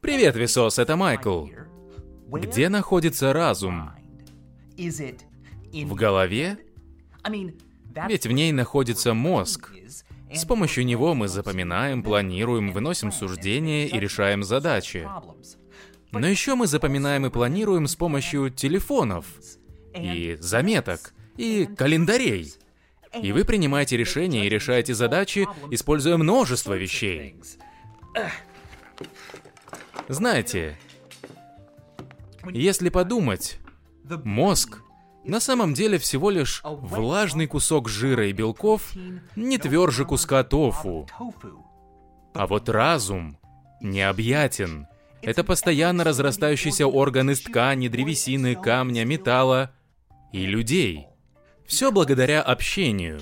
Привет, Висос, это Майкл. Где находится разум? В голове? Ведь в ней находится мозг. С помощью него мы запоминаем, планируем, выносим суждения и решаем задачи. Но еще мы запоминаем и планируем с помощью телефонов, и заметок, и календарей. И вы принимаете решения и решаете задачи, используя множество вещей. Знаете, если подумать, мозг на самом деле всего лишь влажный кусок жира и белков, не тверже куска тофу. А вот разум необъятен. Это постоянно разрастающийся орган из ткани, древесины, камня, металла и людей. Все благодаря общению.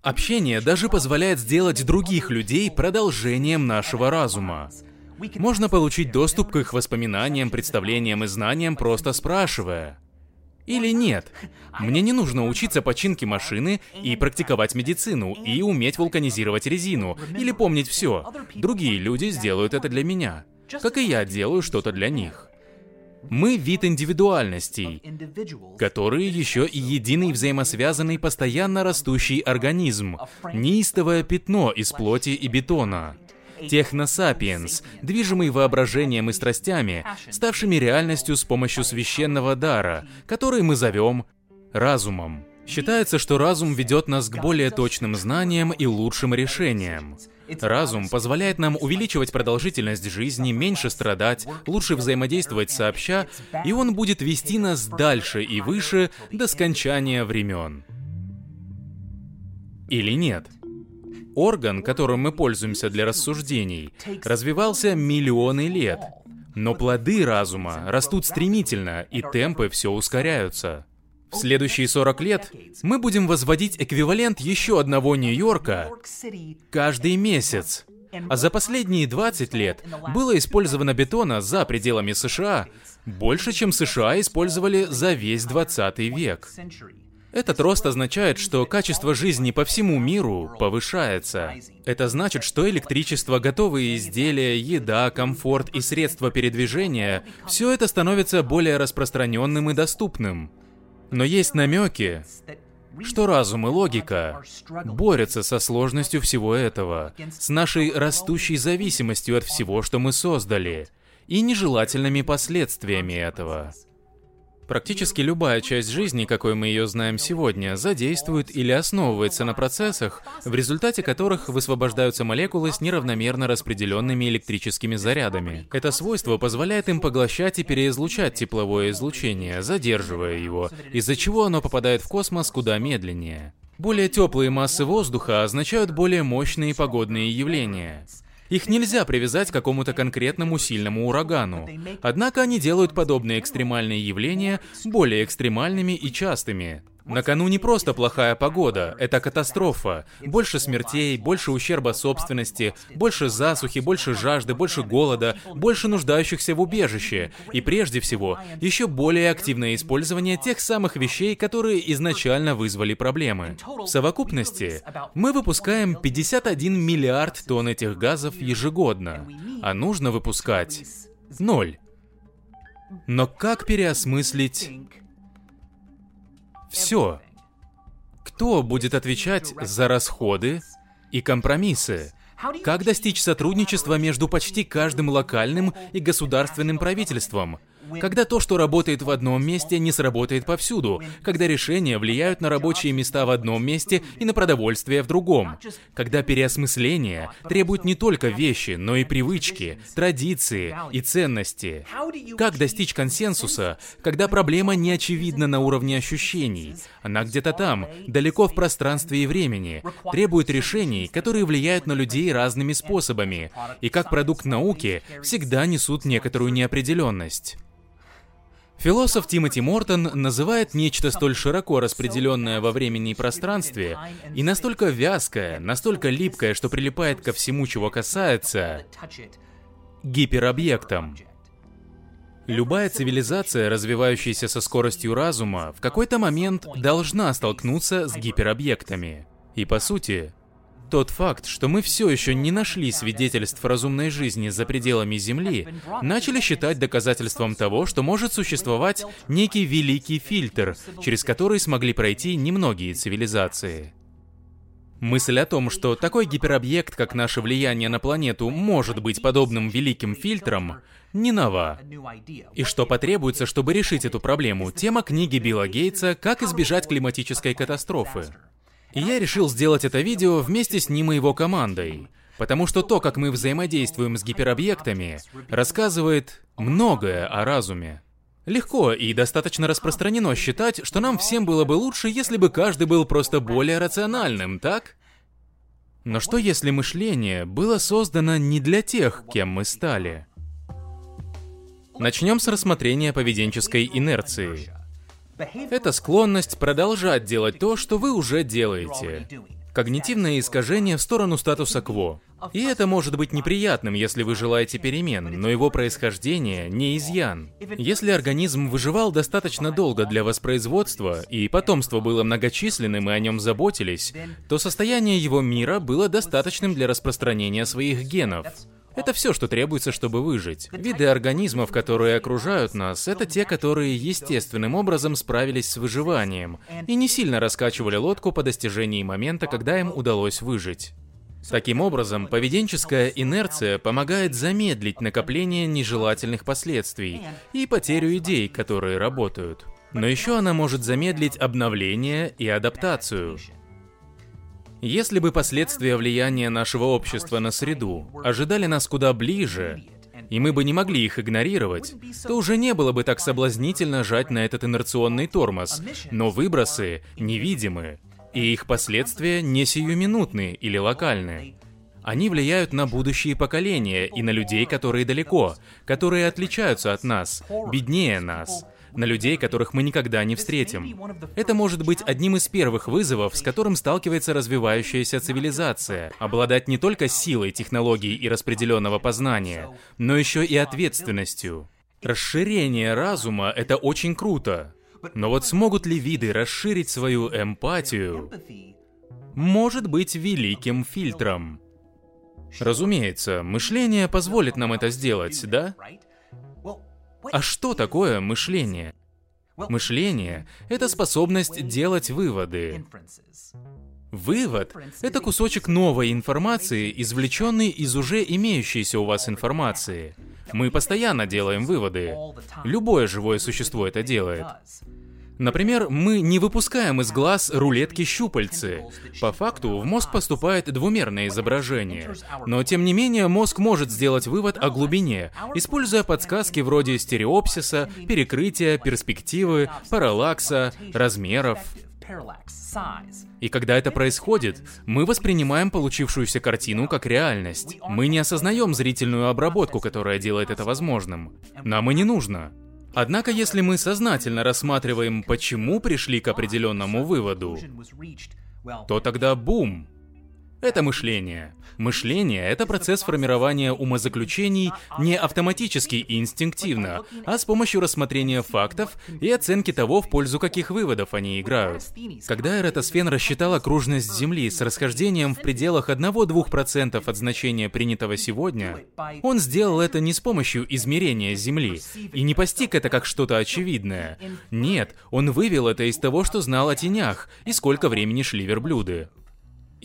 Общение даже позволяет сделать других людей продолжением нашего разума. Можно получить доступ к их воспоминаниям, представлениям и знаниям, просто спрашивая. Или нет? Мне не нужно учиться починке машины и практиковать медицину, и уметь вулканизировать резину, или помнить все. Другие люди сделают это для меня, как и я делаю что-то для них. Мы вид индивидуальностей, которые еще и единый взаимосвязанный постоянно растущий организм, неистовое пятно из плоти и бетона. Техносапиенс, движимый воображением и страстями, ставшими реальностью с помощью священного дара, который мы зовем разумом. Считается, что разум ведет нас к более точным знаниям и лучшим решениям. Разум позволяет нам увеличивать продолжительность жизни, меньше страдать, лучше взаимодействовать сообща, и он будет вести нас дальше и выше до скончания времен. Или нет? Орган, которым мы пользуемся для рассуждений, развивался миллионы лет. Но плоды разума растут стремительно, и темпы все ускоряются. В следующие 40 лет мы будем возводить эквивалент еще одного Нью-Йорка каждый месяц. А за последние 20 лет было использовано бетона за пределами США больше, чем США использовали за весь 20 век. Этот рост означает, что качество жизни по всему миру повышается. Это значит, что электричество, готовые изделия, еда, комфорт и средства передвижения – все это становится более распространенным и доступным. Но есть намеки, что разум и логика борются со сложностью всего этого, с нашей растущей зависимостью от всего, что мы создали, и нежелательными последствиями этого. Практически любая часть жизни, какой мы ее знаем сегодня, задействует или основывается на процессах, в результате которых высвобождаются молекулы с неравномерно распределенными электрическими зарядами. Это свойство позволяет им поглощать и переизлучать тепловое излучение, задерживая его, из-за чего оно попадает в космос куда медленнее. Более теплые массы воздуха означают более мощные погодные явления. Их нельзя привязать к какому-то конкретному сильному урагану. Однако они делают подобные экстремальные явления более экстремальными и частыми. На кону не просто плохая погода, это катастрофа. Больше смертей, больше ущерба собственности, больше засухи, больше жажды, больше голода, больше нуждающихся в убежище. И прежде всего, еще более активное использование тех самых вещей, которые изначально вызвали проблемы. В совокупности мы выпускаем 51 миллиард тонн этих газов ежегодно, а нужно выпускать ноль. Но как переосмыслить все. Кто будет отвечать за расходы и компромиссы? Как достичь сотрудничества между почти каждым локальным и государственным правительством? Когда то, что работает в одном месте, не сработает повсюду. Когда решения влияют на рабочие места в одном месте и на продовольствие в другом. Когда переосмысление требует не только вещи, но и привычки, традиции и ценности. Как достичь консенсуса, когда проблема не очевидна на уровне ощущений? Она где-то там, далеко в пространстве и времени, требует решений, которые влияют на людей разными способами, и как продукт науки всегда несут некоторую неопределенность. Философ Тимоти Мортон называет нечто столь широко распределенное во времени и пространстве и настолько вязкое, настолько липкое, что прилипает ко всему, чего касается, гиперобъектом. Любая цивилизация, развивающаяся со скоростью разума, в какой-то момент должна столкнуться с гиперобъектами. И по сути, тот факт, что мы все еще не нашли свидетельств разумной жизни за пределами Земли, начали считать доказательством того, что может существовать некий великий фильтр, через который смогли пройти немногие цивилизации. Мысль о том, что такой гиперобъект, как наше влияние на планету, может быть подобным великим фильтром, не нова. И что потребуется, чтобы решить эту проблему, тема книги Билла Гейтса «Как избежать климатической катастрофы». И я решил сделать это видео вместе с ним и его командой, потому что то, как мы взаимодействуем с гиперобъектами, рассказывает многое о разуме. Легко и достаточно распространено считать, что нам всем было бы лучше, если бы каждый был просто более рациональным, так? Но что если мышление было создано не для тех, кем мы стали? Начнем с рассмотрения поведенческой инерции. Это склонность продолжать делать то, что вы уже делаете. Когнитивное искажение в сторону статуса кво. И это может быть неприятным, если вы желаете перемен, но его происхождение не изъян. Если организм выживал достаточно долго для воспроизводства, и потомство было многочисленным и о нем заботились, то состояние его мира было достаточным для распространения своих генов. Это все, что требуется, чтобы выжить. Виды организмов, которые окружают нас, это те, которые естественным образом справились с выживанием и не сильно раскачивали лодку по достижении момента, когда им удалось выжить. Таким образом, поведенческая инерция помогает замедлить накопление нежелательных последствий и потерю идей, которые работают. Но еще она может замедлить обновление и адаптацию. Если бы последствия влияния нашего общества на среду ожидали нас куда ближе, и мы бы не могли их игнорировать, то уже не было бы так соблазнительно жать на этот инерционный тормоз, но выбросы невидимы, и их последствия не сиюминутные или локальные. Они влияют на будущие поколения и на людей, которые далеко, которые отличаются от нас, беднее нас, на людей, которых мы никогда не встретим. Это может быть одним из первых вызовов, с которым сталкивается развивающаяся цивилизация. Обладать не только силой технологий и распределенного познания, но еще и ответственностью. Расширение разума — это очень круто. Но вот смогут ли виды расширить свою эмпатию? Может быть великим фильтром. Разумеется, мышление позволит нам это сделать, да? А что такое мышление? Мышление — это способность делать выводы. Вывод — это кусочек новой информации, извлеченный из уже имеющейся у вас информации. Мы постоянно делаем выводы. Любое живое существо это делает. Например, мы не выпускаем из глаз рулетки щупальцы. По факту в мозг поступает двумерное изображение. Но тем не менее мозг может сделать вывод о глубине, используя подсказки вроде стереопсиса, перекрытия, перспективы, параллакса, размеров. И когда это происходит, мы воспринимаем получившуюся картину как реальность. Мы не осознаем зрительную обработку, которая делает это возможным. Нам и не нужно. Однако, если мы сознательно рассматриваем, почему пришли к определенному выводу, то тогда бум! Это мышление. Мышление — это процесс формирования умозаключений не автоматически и инстинктивно, а с помощью рассмотрения фактов и оценки того, в пользу каких выводов они играют. Когда Эратосфен рассчитал окружность Земли с расхождением в пределах 1-2% от значения принятого сегодня, он сделал это не с помощью измерения Земли и не постиг это как что-то очевидное. Нет, он вывел это из того, что знал о тенях и сколько времени шли верблюды.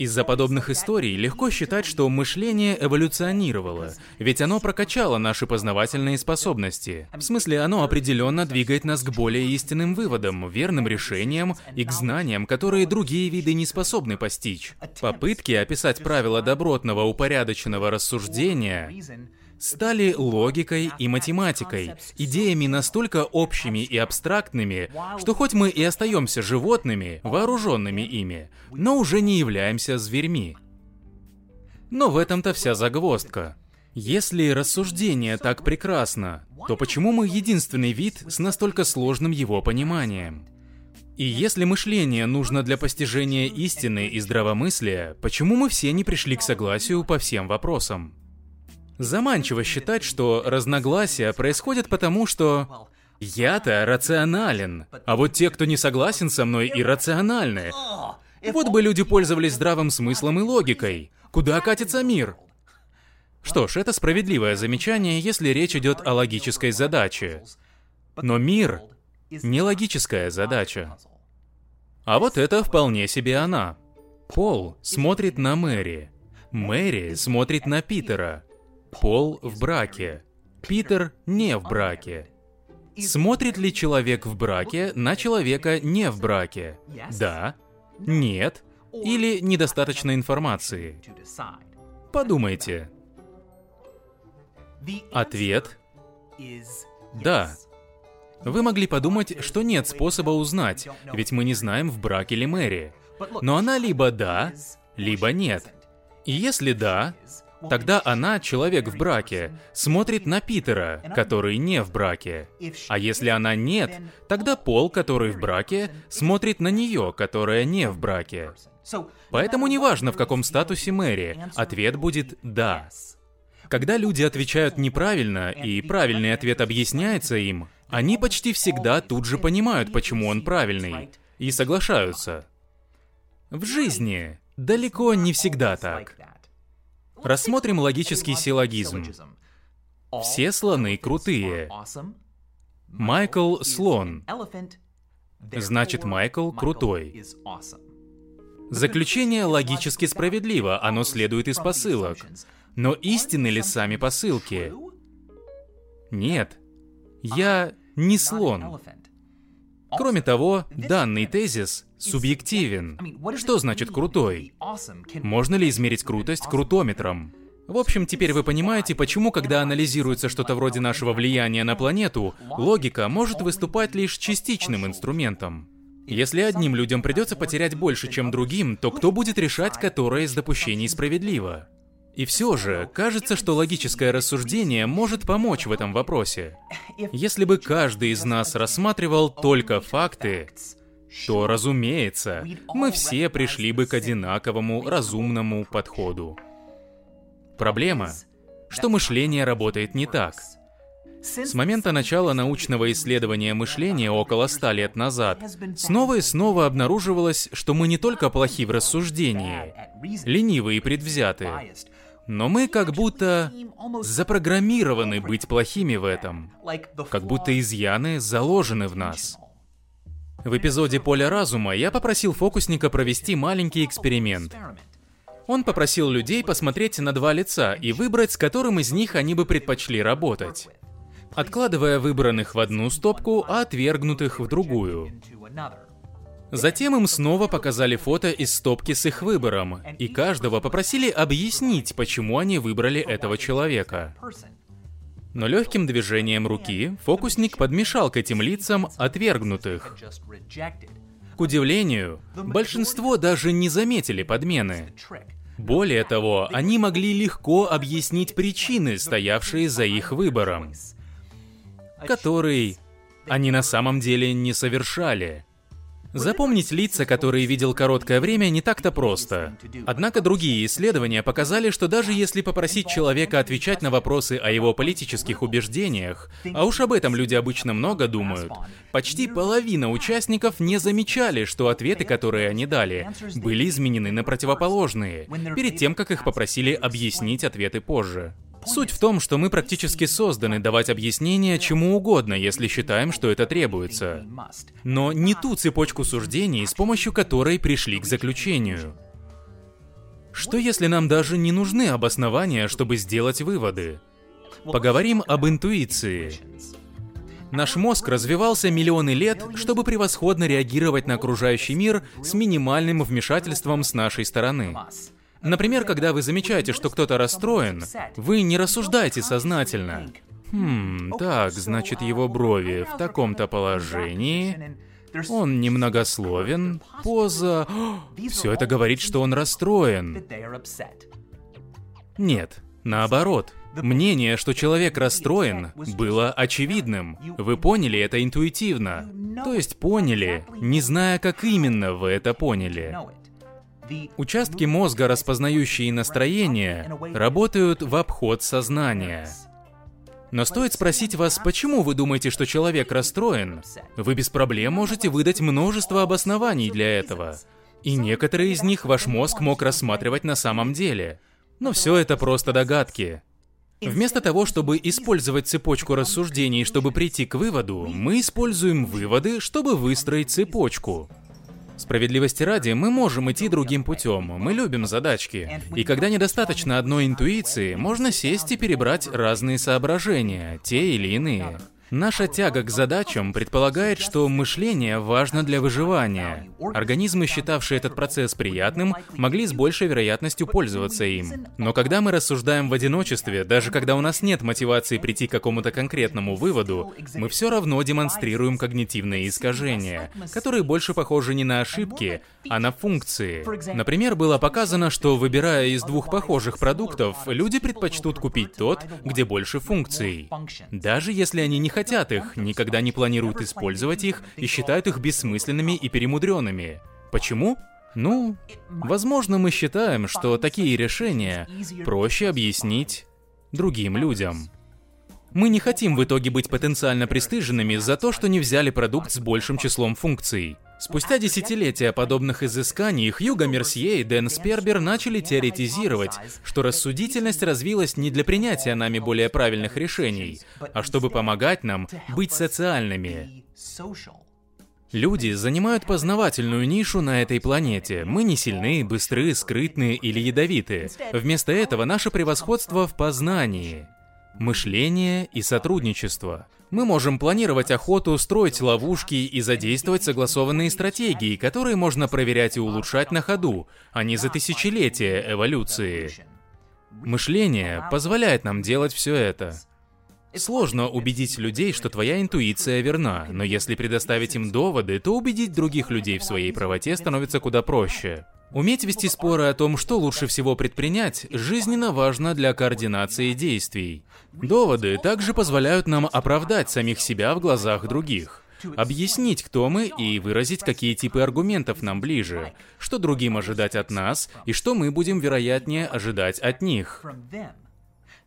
Из-за подобных историй легко считать, что мышление эволюционировало, ведь оно прокачало наши познавательные способности. В смысле, оно определенно двигает нас к более истинным выводам, верным решениям и к знаниям, которые другие виды не способны постичь. Попытки описать правила добротного упорядоченного рассуждения стали логикой и математикой, идеями настолько общими и абстрактными, что хоть мы и остаемся животными, вооруженными ими, но уже не являемся зверьми. Но в этом-то вся загвоздка. Если рассуждение так прекрасно, то почему мы единственный вид с настолько сложным его пониманием? И если мышление нужно для постижения истины и здравомыслия, почему мы все не пришли к согласию по всем вопросам? Заманчиво считать, что разногласия происходят потому, что я-то рационален, а вот те, кто не согласен со мной, иррациональны. Вот бы люди пользовались здравым смыслом и логикой. Куда катится мир? Что ж, это справедливое замечание, если речь идет о логической задаче. Но мир — не логическая задача. А вот это вполне себе она. Пол смотрит на Мэри. Мэри смотрит на Питера. Пол в браке. Питер не в браке. Смотрит ли человек в браке на человека не в браке? Да, нет или недостаточно информации? Подумайте. Ответ – да. Вы могли подумать, что нет способа узнать, ведь мы не знаем, в браке ли Мэри. Но она либо да, либо нет. И если да, тогда она, человек в браке, смотрит на Питера, который не в браке. А если она нет, тогда Пол, который в браке, смотрит на нее, которая не в браке. Поэтому неважно, в каком статусе Мэри, ответ будет «да». Когда люди отвечают неправильно, и правильный ответ объясняется им, они почти всегда тут же понимают, почему он правильный, и соглашаются. В жизни далеко не всегда так. Рассмотрим логический силлогизм. Все слоны крутые. Майкл слон. Значит, Майкл крутой. Заключение логически справедливо, оно следует из посылок. Но истинны ли сами посылки? Нет. Я не слон. Кроме того, данный тезис субъективен. Что значит крутой? Можно ли измерить крутость крутометром? В общем, теперь вы понимаете, почему, когда анализируется что-то вроде нашего влияния на планету, логика может выступать лишь частичным инструментом. Если одним людям придется потерять больше, чем другим, то кто будет решать, которое из допущений справедливо? И все же, кажется, что логическое рассуждение может помочь в этом вопросе. Если бы каждый из нас рассматривал только факты, то, разумеется, мы все пришли бы к одинаковому разумному подходу. Проблема, что мышление работает не так. С момента начала научного исследования мышления около ста лет назад, снова и снова обнаруживалось, что мы не только плохи в рассуждении, ленивы и предвзяты, но мы как будто запрограммированы быть плохими в этом. Как будто изъяны заложены в нас. В эпизоде «Поле разума» я попросил фокусника провести маленький эксперимент. Он попросил людей посмотреть на два лица и выбрать, с которым из них они бы предпочли работать. Откладывая выбранных в одну стопку, а отвергнутых в другую. Затем им снова показали фото из стопки с их выбором, и каждого попросили объяснить, почему они выбрали этого человека. Но легким движением руки фокусник подмешал к этим лицам отвергнутых. К удивлению, большинство даже не заметили подмены. Более того, они могли легко объяснить причины, стоявшие за их выбором, который они на самом деле не совершали. Запомнить лица, которые видел короткое время, не так-то просто. Однако другие исследования показали, что даже если попросить человека отвечать на вопросы о его политических убеждениях, а уж об этом люди обычно много думают, почти половина участников не замечали, что ответы, которые они дали, были изменены на противоположные, перед тем, как их попросили объяснить ответы позже. Суть в том, что мы практически созданы давать объяснения чему угодно, если считаем, что это требуется. Но не ту цепочку суждений, с помощью которой пришли к заключению. Что если нам даже не нужны обоснования, чтобы сделать выводы? Поговорим об интуиции. Наш мозг развивался миллионы лет, чтобы превосходно реагировать на окружающий мир с минимальным вмешательством с нашей стороны. Например, когда вы замечаете, что кто-то расстроен, вы не рассуждаете сознательно. Хм, так, значит, его брови в таком-то положении. Он немногословен, поза... Все это говорит, что он расстроен. Нет, наоборот. Мнение, что человек расстроен, было очевидным. Вы поняли это интуитивно. То есть поняли, не зная, как именно вы это поняли. Участки мозга, распознающие настроение, работают в обход сознания. Но стоит спросить вас, почему вы думаете, что человек расстроен, вы без проблем можете выдать множество обоснований для этого. И некоторые из них ваш мозг мог рассматривать на самом деле. Но все это просто догадки. Вместо того, чтобы использовать цепочку рассуждений, чтобы прийти к выводу, мы используем выводы, чтобы выстроить цепочку. Справедливости ради, мы можем идти другим путем. Мы любим задачки. И когда недостаточно одной интуиции, можно сесть и перебрать разные соображения, те или иные. Наша тяга к задачам предполагает, что мышление важно для выживания. Организмы, считавшие этот процесс приятным, могли с большей вероятностью пользоваться им. Но когда мы рассуждаем в одиночестве, даже когда у нас нет мотивации прийти к какому-то конкретному выводу, мы все равно демонстрируем когнитивные искажения, которые больше похожи не на ошибки, а на функции. Например, было показано, что выбирая из двух похожих продуктов, люди предпочтут купить тот, где больше функций. Даже если они не хотят хотят их, никогда не планируют использовать их и считают их бессмысленными и перемудренными. Почему? Ну, возможно, мы считаем, что такие решения проще объяснить другим людям. Мы не хотим в итоге быть потенциально пристыженными за то, что не взяли продукт с большим числом функций. Спустя десятилетия подобных изысканий Хьюго Мерсье и Дэн Спербер начали теоретизировать, что рассудительность развилась не для принятия нами более правильных решений, а чтобы помогать нам быть социальными. Люди занимают познавательную нишу на этой планете. Мы не сильны, быстры, скрытны или ядовиты. Вместо этого наше превосходство в познании – мышление и сотрудничество. Мы можем планировать охоту, строить ловушки и задействовать согласованные стратегии, которые можно проверять и улучшать на ходу, а не за тысячелетия эволюции. Мышление позволяет нам делать все это. Сложно убедить людей, что твоя интуиция верна, но если предоставить им доводы, то убедить других людей в своей правоте становится куда проще. Уметь вести споры о том, что лучше всего предпринять, жизненно важно для координации действий. Доводы также позволяют нам оправдать самих себя в глазах других. Объяснить, кто мы, и выразить, какие типы аргументов нам ближе, что другим ожидать от нас, и что мы будем, вероятнее, ожидать от них.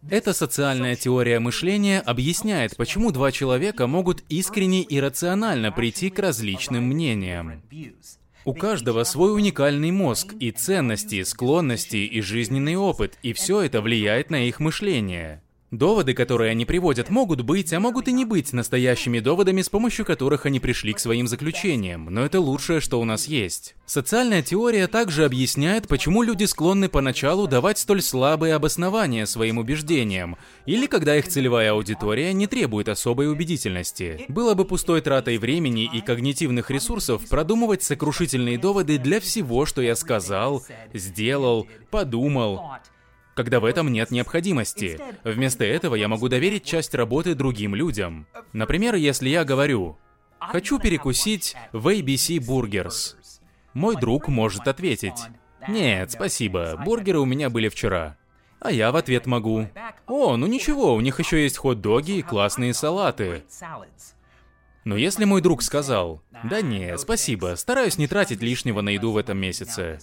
Эта социальная теория мышления объясняет, почему два человека могут искренне и рационально прийти к различным мнениям. У каждого свой уникальный мозг и ценности, склонности и жизненный опыт, и все это влияет на их мышление. Доводы, которые они приводят, могут быть, а могут и не быть настоящими доводами, с помощью которых они пришли к своим заключениям, но это лучшее, что у нас есть. Социальная теория также объясняет, почему люди склонны поначалу давать столь слабые обоснования своим убеждениям, или когда их целевая аудитория не требует особой убедительности. Было бы пустой тратой времени и когнитивных ресурсов продумывать сокрушительные доводы для всего, что я сказал, сделал, подумал, когда в этом нет необходимости. Вместо этого я могу доверить часть работы другим людям. Например, если я говорю «Хочу перекусить в ABC Burgers», мой друг может ответить «Нет, спасибо, бургеры у меня были вчера». А я в ответ могу «О, ну ничего, у них еще есть хот-доги и классные салаты». Но если мой друг сказал «Да не, спасибо, стараюсь не тратить лишнего на еду в этом месяце»,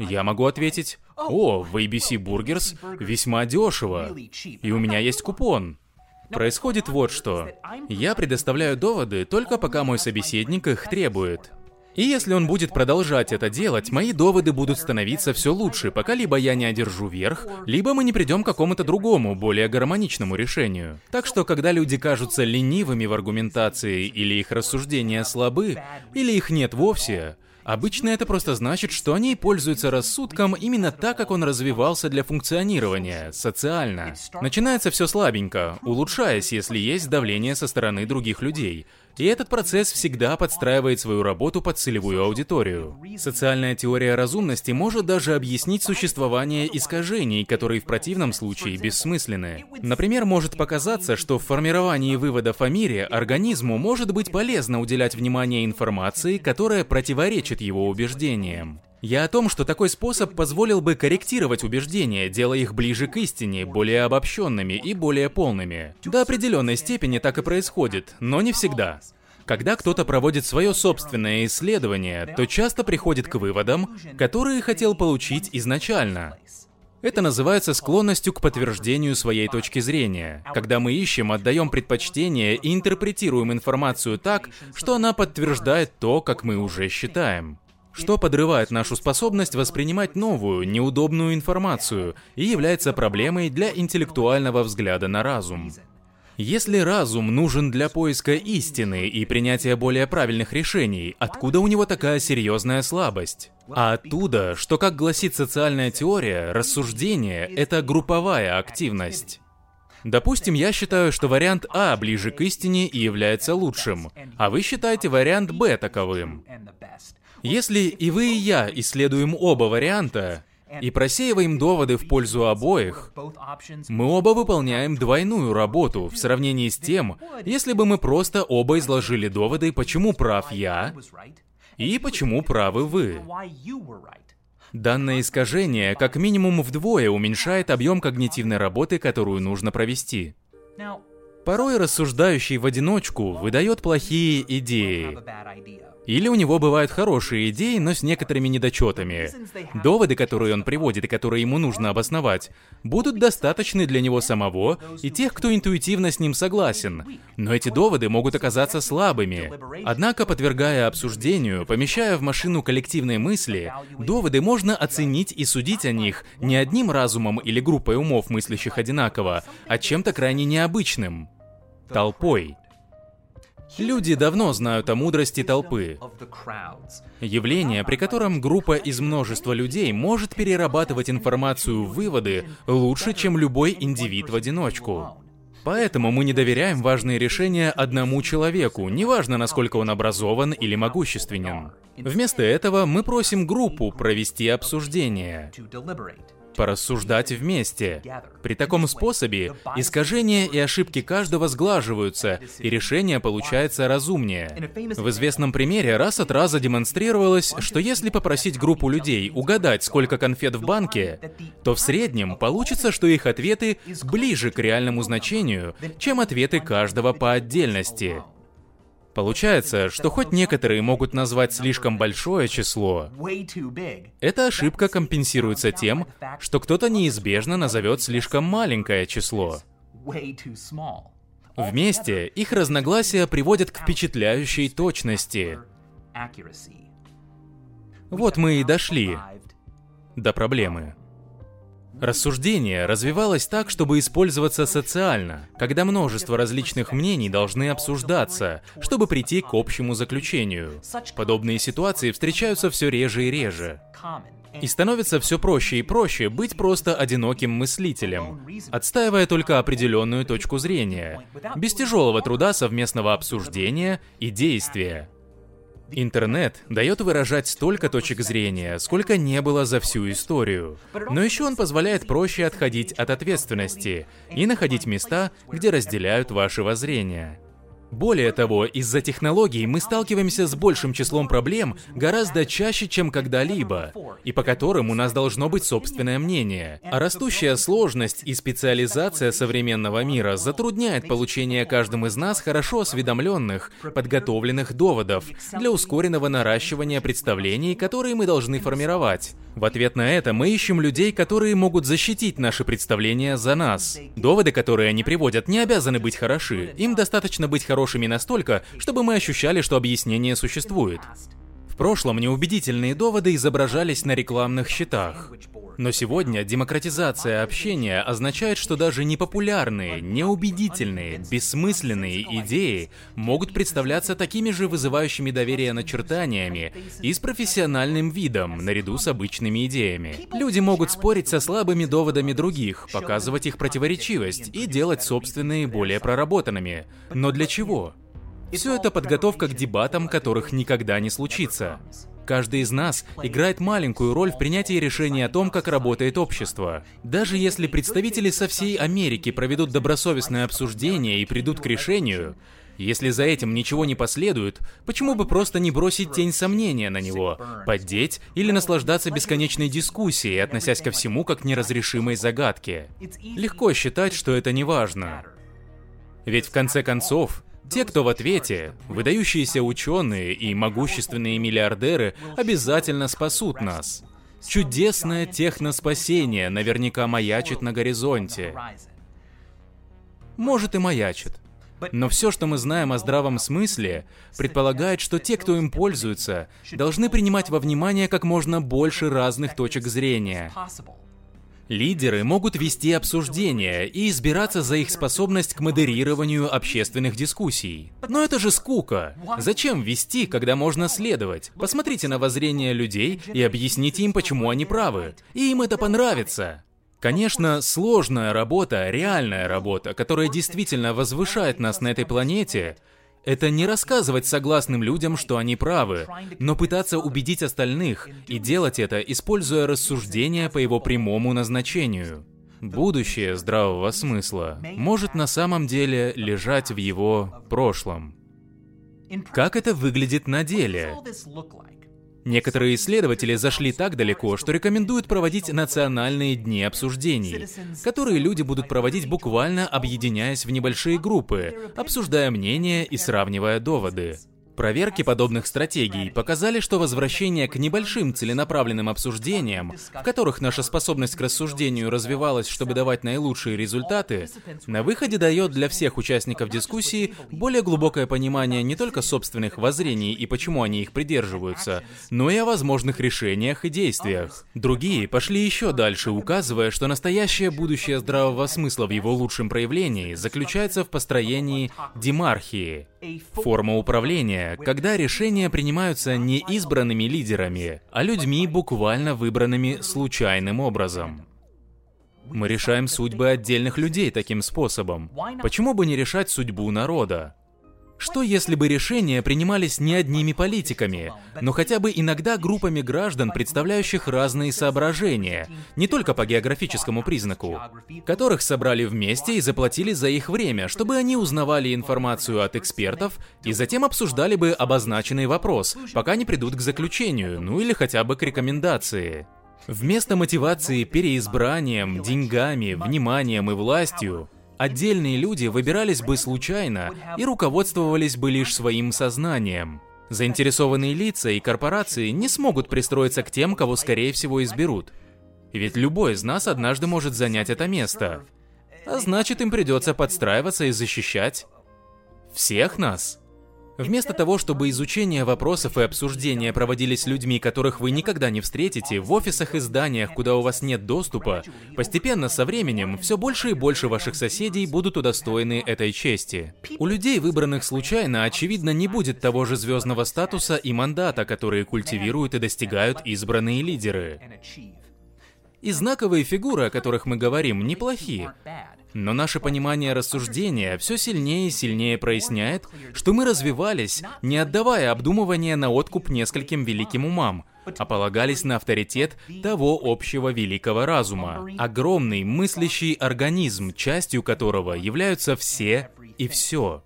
я могу ответить, о, в ABC Burgers весьма дешево, и у меня есть купон. Происходит вот что. Я предоставляю доводы только пока мой собеседник их требует. И если он будет продолжать это делать, мои доводы будут становиться все лучше, пока либо я не одержу верх, либо мы не придем к какому-то другому, более гармоничному решению. Так что, когда люди кажутся ленивыми в аргументации, или их рассуждения слабы, или их нет вовсе, Обычно это просто значит, что они пользуются рассудком именно так, как он развивался для функционирования, социально. Начинается все слабенько, улучшаясь, если есть давление со стороны других людей. И этот процесс всегда подстраивает свою работу под целевую аудиторию. Социальная теория разумности может даже объяснить существование искажений, которые в противном случае бессмысленны. Например, может показаться, что в формировании выводов о мире организму может быть полезно уделять внимание информации, которая противоречит его убеждениям. Я о том, что такой способ позволил бы корректировать убеждения, делая их ближе к истине, более обобщенными и более полными. До определенной степени так и происходит, но не всегда. Когда кто-то проводит свое собственное исследование, то часто приходит к выводам, которые хотел получить изначально. Это называется склонностью к подтверждению своей точки зрения, когда мы ищем, отдаем предпочтение и интерпретируем информацию так, что она подтверждает то, как мы уже считаем. Что подрывает нашу способность воспринимать новую, неудобную информацию и является проблемой для интеллектуального взгляда на разум. Если разум нужен для поиска истины и принятия более правильных решений, откуда у него такая серьезная слабость? А оттуда, что, как гласит социальная теория, рассуждение — это групповая активность. Допустим, я считаю, что вариант А ближе к истине и является лучшим, а вы считаете вариант Б таковым. Если и вы, и я исследуем оба варианта, и просеиваем доводы в пользу обоих, мы оба выполняем двойную работу в сравнении с тем, если бы мы просто оба изложили доводы, почему прав я и почему правы вы. Данное искажение как минимум вдвое уменьшает объем когнитивной работы, которую нужно провести. Порой рассуждающий в одиночку выдает плохие идеи. Или у него бывают хорошие идеи, но с некоторыми недочетами. Доводы, которые он приводит и которые ему нужно обосновать, будут достаточны для него самого и тех, кто интуитивно с ним согласен. Но эти доводы могут оказаться слабыми. Однако, подвергая обсуждению, помещая в машину коллективные мысли, доводы можно оценить и судить о них не одним разумом или группой умов, мыслящих одинаково, а чем-то крайне необычным. Толпой. Люди давно знают о мудрости толпы. Явление, при котором группа из множества людей может перерабатывать информацию в выводы лучше, чем любой индивид в одиночку. Поэтому мы не доверяем важные решения одному человеку, неважно, насколько он образован или могущественен. Вместо этого мы просим группу провести обсуждение порассуждать вместе. При таком способе искажения и ошибки каждого сглаживаются, и решение получается разумнее. В известном примере раз от раза демонстрировалось, что если попросить группу людей угадать, сколько конфет в банке, то в среднем получится, что их ответы ближе к реальному значению, чем ответы каждого по отдельности. Получается, что хоть некоторые могут назвать слишком большое число, эта ошибка компенсируется тем, что кто-то неизбежно назовет слишком маленькое число. Вместе их разногласия приводят к впечатляющей точности. Вот мы и дошли до проблемы. Рассуждение развивалось так, чтобы использоваться социально, когда множество различных мнений должны обсуждаться, чтобы прийти к общему заключению. Подобные ситуации встречаются все реже и реже. И становится все проще и проще быть просто одиноким мыслителем, отстаивая только определенную точку зрения, без тяжелого труда совместного обсуждения и действия. Интернет дает выражать столько точек зрения, сколько не было за всю историю. Но еще он позволяет проще отходить от ответственности и находить места, где разделяют ваши воззрения. Более того, из-за технологий мы сталкиваемся с большим числом проблем гораздо чаще, чем когда-либо, и по которым у нас должно быть собственное мнение. А растущая сложность и специализация современного мира затрудняет получение каждым из нас хорошо осведомленных, подготовленных доводов для ускоренного наращивания представлений, которые мы должны формировать. В ответ на это мы ищем людей, которые могут защитить наши представления за нас. Доводы, которые они приводят, не обязаны быть хороши. Им достаточно быть хорошими настолько, чтобы мы ощущали, что объяснение существует. В прошлом неубедительные доводы изображались на рекламных щитах. Но сегодня демократизация общения означает, что даже непопулярные, неубедительные, бессмысленные идеи могут представляться такими же вызывающими доверие начертаниями и с профессиональным видом, наряду с обычными идеями. Люди могут спорить со слабыми доводами других, показывать их противоречивость и делать собственные более проработанными. Но для чего? Все это подготовка к дебатам, которых никогда не случится. Каждый из нас играет маленькую роль в принятии решений о том, как работает общество. Даже если представители со всей Америки проведут добросовестное обсуждение и придут к решению, если за этим ничего не последует, почему бы просто не бросить тень сомнения на него, поддеть или наслаждаться бесконечной дискуссией, относясь ко всему как к неразрешимой загадке? Легко считать, что это не важно. Ведь в конце концов, те, кто в ответе, выдающиеся ученые и могущественные миллиардеры, обязательно спасут нас. Чудесное техноспасение наверняка маячит на горизонте. Может и маячит. Но все, что мы знаем о здравом смысле, предполагает, что те, кто им пользуются, должны принимать во внимание как можно больше разных точек зрения. Лидеры могут вести обсуждения и избираться за их способность к модерированию общественных дискуссий. Но это же скука. Зачем вести, когда можно следовать? Посмотрите на воззрение людей и объясните им, почему они правы. И им это понравится. Конечно, сложная работа, реальная работа, которая действительно возвышает нас на этой планете, это не рассказывать согласным людям, что они правы, но пытаться убедить остальных и делать это, используя рассуждения по его прямому назначению. Будущее здравого смысла может на самом деле лежать в его прошлом. Как это выглядит на деле? Некоторые исследователи зашли так далеко, что рекомендуют проводить национальные дни обсуждений, которые люди будут проводить буквально объединяясь в небольшие группы, обсуждая мнения и сравнивая доводы. Проверки подобных стратегий показали, что возвращение к небольшим целенаправленным обсуждениям, в которых наша способность к рассуждению развивалась, чтобы давать наилучшие результаты, на выходе дает для всех участников дискуссии более глубокое понимание не только собственных воззрений и почему они их придерживаются, но и о возможных решениях и действиях. Другие пошли еще дальше, указывая, что настоящее будущее здравого смысла в его лучшем проявлении заключается в построении демархии, форма управления, когда решения принимаются не избранными лидерами, а людьми, буквально выбранными случайным образом. Мы решаем судьбы отдельных людей таким способом. Почему бы не решать судьбу народа? Что если бы решения принимались не одними политиками, но хотя бы иногда группами граждан, представляющих разные соображения, не только по географическому признаку, которых собрали вместе и заплатили за их время, чтобы они узнавали информацию от экспертов и затем обсуждали бы обозначенный вопрос, пока не придут к заключению, ну или хотя бы к рекомендации. Вместо мотивации переизбранием, деньгами, вниманием и властью, отдельные люди выбирались бы случайно и руководствовались бы лишь своим сознанием. Заинтересованные лица и корпорации не смогут пристроиться к тем, кого скорее всего изберут. Ведь любой из нас однажды может занять это место. А значит, им придется подстраиваться и защищать всех нас. Вместо того, чтобы изучение вопросов и обсуждения проводились людьми, которых вы никогда не встретите, в офисах и зданиях, куда у вас нет доступа, постепенно со временем все больше и больше ваших соседей будут удостоены этой чести. У людей, выбранных случайно, очевидно, не будет того же звездного статуса и мандата, которые культивируют и достигают избранные лидеры. И знаковые фигуры, о которых мы говорим, неплохие. Но наше понимание рассуждения все сильнее и сильнее проясняет, что мы развивались, не отдавая обдумывания на откуп нескольким великим умам, а полагались на авторитет того общего великого разума. Огромный мыслящий организм, частью которого являются все и все.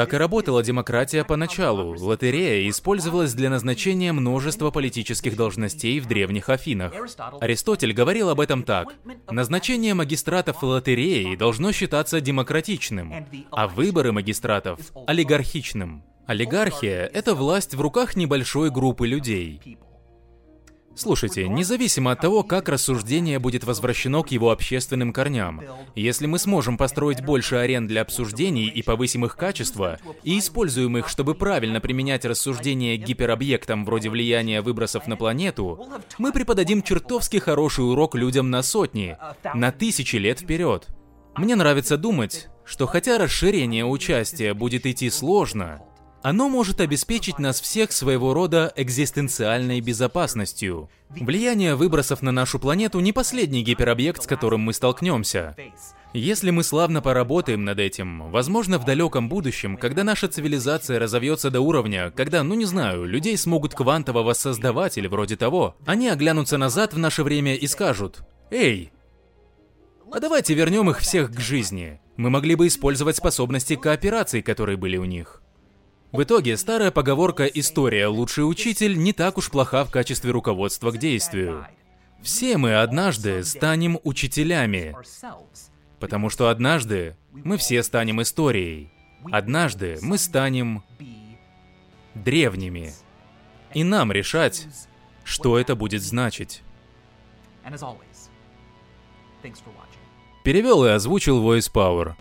Так и работала демократия поначалу. Лотерея использовалась для назначения множества политических должностей в древних Афинах. Аристотель говорил об этом так. Назначение магистратов лотереи должно считаться демократичным, а выборы магистратов – олигархичным. Олигархия – это власть в руках небольшой группы людей. Слушайте, независимо от того, как рассуждение будет возвращено к его общественным корням, если мы сможем построить больше арен для обсуждений и повысим их качество, и используем их, чтобы правильно применять рассуждения к гиперобъектам вроде влияния выбросов на планету, мы преподадим чертовски хороший урок людям на сотни, на тысячи лет вперед. Мне нравится думать, что хотя расширение участия будет идти сложно, оно может обеспечить нас всех своего рода экзистенциальной безопасностью. Влияние выбросов на нашу планету не последний гиперобъект, с которым мы столкнемся. Если мы славно поработаем над этим, возможно, в далеком будущем, когда наша цивилизация разовьется до уровня, когда, ну не знаю, людей смогут квантово воссоздавать или вроде того, они оглянутся назад в наше время и скажут «Эй, а давайте вернем их всех к жизни. Мы могли бы использовать способности кооперации, которые были у них». В итоге, старая поговорка «история лучший учитель» не так уж плоха в качестве руководства к действию. Все мы однажды станем учителями, потому что однажды мы все станем историей. Однажды мы станем древними. И нам решать, что это будет значить. Перевел и озвучил Voice Power.